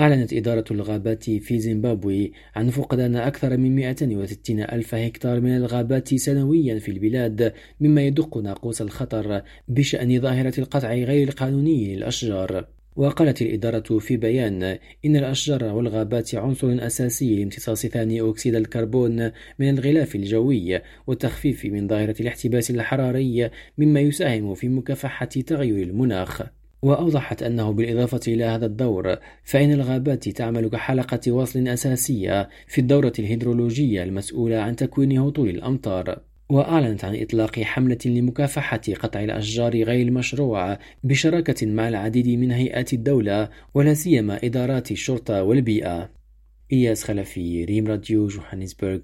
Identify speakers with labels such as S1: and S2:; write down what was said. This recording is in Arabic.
S1: أعلنت إدارة الغابات في زيمبابوي عن فقدان أكثر من 160 ألف هكتار من الغابات سنويا في البلاد مما يدق ناقوس الخطر بشأن ظاهرة القطع غير القانوني للأشجار. وقالت الإدارة في بيان إن الأشجار والغابات عنصر أساسي لامتصاص ثاني أكسيد الكربون من الغلاف الجوي والتخفيف من ظاهرة الاحتباس الحراري مما يساهم في مكافحة تغير المناخ. وأوضحت أنه بالإضافة إلى هذا الدور فإن الغابات تعمل كحلقة وصل أساسية في الدورة الهيدرولوجية المسؤولة عن تكوين هطول الأمطار وأعلنت عن إطلاق حملة لمكافحة قطع الأشجار غير المشروع بشراكة مع العديد من هيئات الدولة ولا سيما إدارات الشرطة والبيئة. إياس خلفي ريم راديو جوهانسبرغ